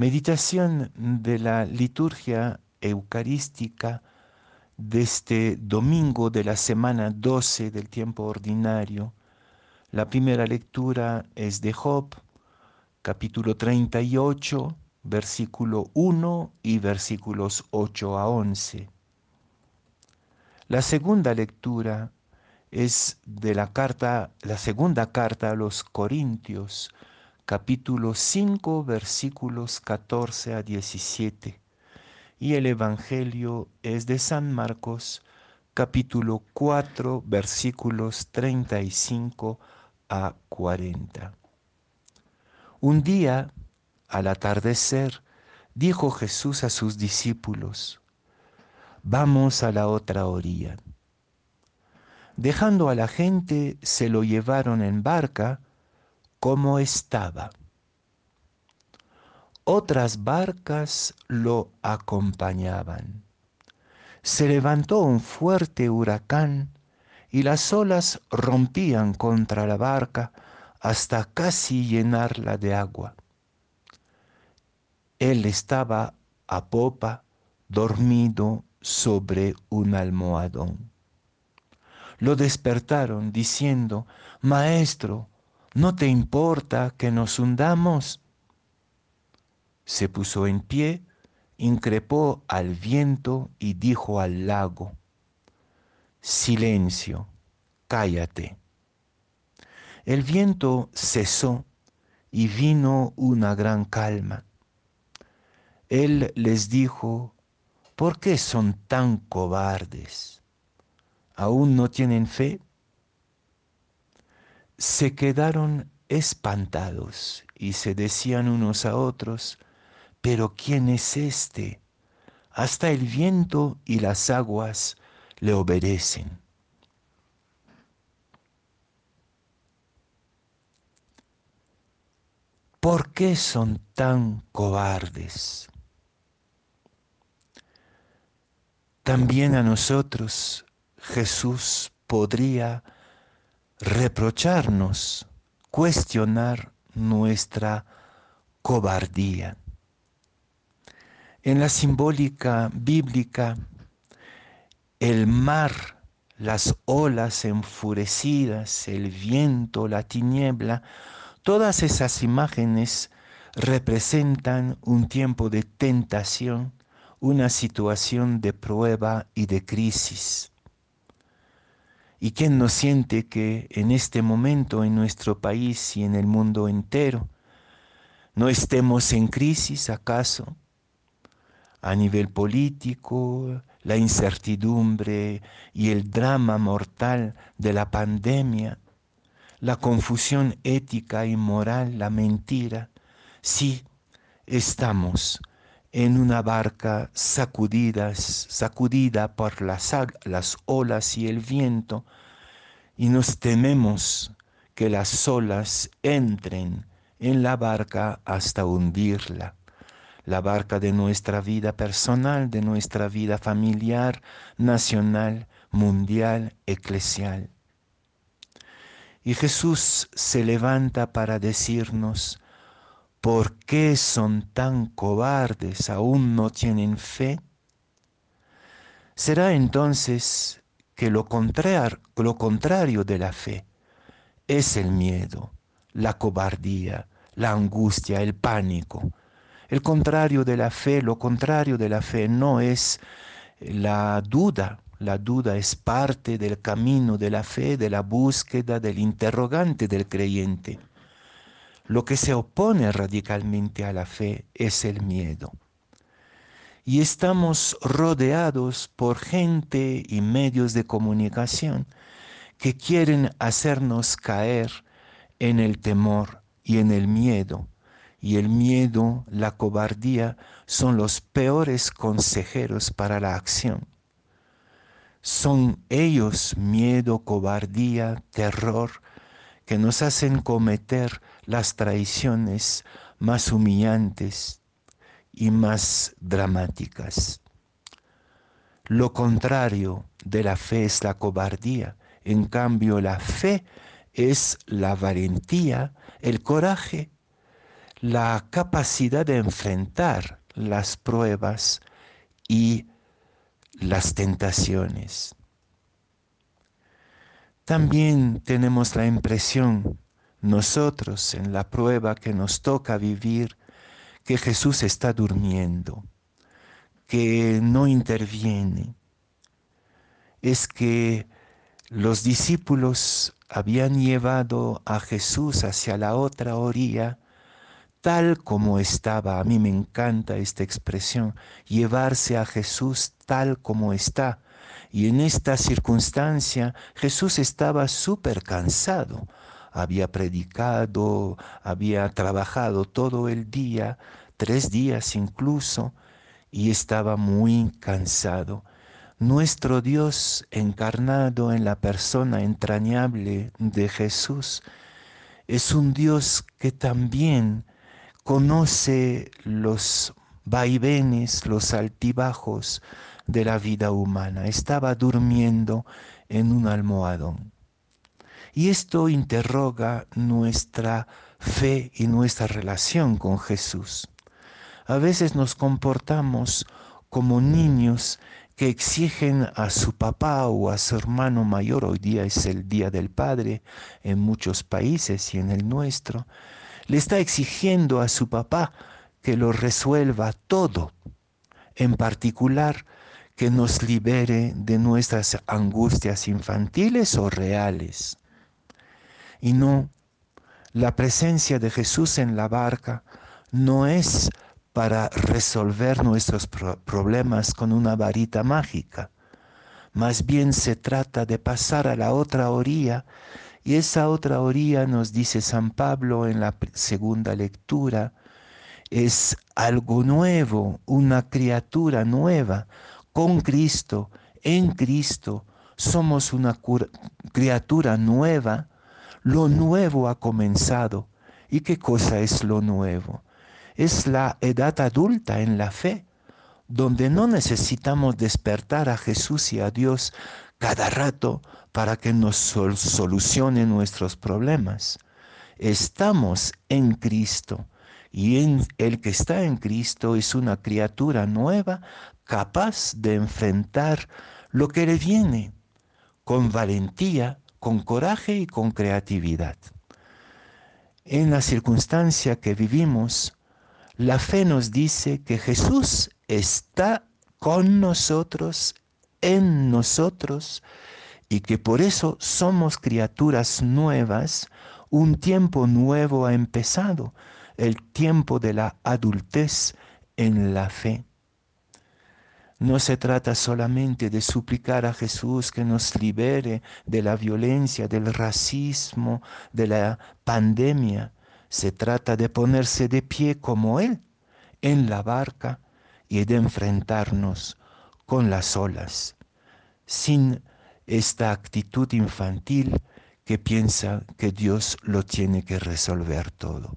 Meditación de la liturgia eucarística de este domingo de la semana 12 del tiempo ordinario. La primera lectura es de Job, capítulo 38, versículo 1 y versículos 8 a 11. La segunda lectura es de la carta, la segunda carta a los Corintios, capítulo 5, versículos 14 a 17. Y el Evangelio es de San Marcos, capítulo 4, versículos 35 a 40. Un día, al atardecer, dijo Jesús a sus discípulos, vamos a la otra orilla. Dejando a la gente, se lo llevaron en barca como estaba. Otras barcas lo acompañaban. Se levantó un fuerte huracán y las olas rompían contra la barca hasta casi llenarla de agua. Él estaba a popa, dormido sobre un almohadón. Lo despertaron diciendo, Maestro, ¿no te importa que nos hundamos? Se puso en pie, increpó al viento y dijo al lago, Silencio, cállate. El viento cesó y vino una gran calma. Él les dijo, ¿por qué son tan cobardes? ¿Aún no tienen fe? Se quedaron espantados y se decían unos a otros, pero ¿quién es este? Hasta el viento y las aguas le obedecen. ¿Por qué son tan cobardes? También a nosotros Jesús podría reprocharnos, cuestionar nuestra cobardía. En la simbólica bíblica, el mar, las olas enfurecidas, el viento, la tiniebla, Todas esas imágenes representan un tiempo de tentación, una situación de prueba y de crisis. ¿Y quién no siente que en este momento en nuestro país y en el mundo entero no estemos en crisis acaso? A nivel político, la incertidumbre y el drama mortal de la pandemia la confusión ética y moral, la mentira. Sí, estamos en una barca sacudidas, sacudida por las, las olas y el viento, y nos tememos que las olas entren en la barca hasta hundirla, la barca de nuestra vida personal, de nuestra vida familiar, nacional, mundial, eclesial. Y Jesús se levanta para decirnos, ¿por qué son tan cobardes? ¿Aún no tienen fe? Será entonces que lo, lo contrario de la fe es el miedo, la cobardía, la angustia, el pánico. El contrario de la fe, lo contrario de la fe no es la duda, la duda es parte del camino de la fe, de la búsqueda, del interrogante del creyente. Lo que se opone radicalmente a la fe es el miedo. Y estamos rodeados por gente y medios de comunicación que quieren hacernos caer en el temor y en el miedo. Y el miedo, la cobardía son los peores consejeros para la acción. Son ellos miedo, cobardía, terror, que nos hacen cometer las traiciones más humillantes y más dramáticas. Lo contrario de la fe es la cobardía. En cambio, la fe es la valentía, el coraje, la capacidad de enfrentar las pruebas y las tentaciones. También tenemos la impresión nosotros en la prueba que nos toca vivir que Jesús está durmiendo, que no interviene. Es que los discípulos habían llevado a Jesús hacia la otra orilla tal como estaba. A mí me encanta esta expresión, llevarse a Jesús tal como está. Y en esta circunstancia Jesús estaba súper cansado. Había predicado, había trabajado todo el día, tres días incluso, y estaba muy cansado. Nuestro Dios encarnado en la persona entrañable de Jesús es un Dios que también conoce los vaivenes, los altibajos de la vida humana. Estaba durmiendo en un almohadón. Y esto interroga nuestra fe y nuestra relación con Jesús. A veces nos comportamos como niños que exigen a su papá o a su hermano mayor, hoy día es el Día del Padre en muchos países y en el nuestro, le está exigiendo a su papá que lo resuelva todo, en particular que nos libere de nuestras angustias infantiles o reales. Y no, la presencia de Jesús en la barca no es para resolver nuestros problemas con una varita mágica. Más bien se trata de pasar a la otra orilla y esa otra orilla, nos dice San Pablo en la segunda lectura, es algo nuevo, una criatura nueva, con Cristo, en Cristo, somos una criatura nueva, lo nuevo ha comenzado. ¿Y qué cosa es lo nuevo? Es la edad adulta en la fe, donde no necesitamos despertar a Jesús y a Dios cada rato para que nos solucione nuestros problemas. Estamos en Cristo y en el que está en Cristo es una criatura nueva capaz de enfrentar lo que le viene con valentía, con coraje y con creatividad. En la circunstancia que vivimos, la fe nos dice que Jesús está con nosotros en nosotros y que por eso somos criaturas nuevas, un tiempo nuevo ha empezado, el tiempo de la adultez en la fe. No se trata solamente de suplicar a Jesús que nos libere de la violencia, del racismo, de la pandemia. Se trata de ponerse de pie como Él en la barca y de enfrentarnos con las olas, sin esta actitud infantil que piensa que Dios lo tiene que resolver todo.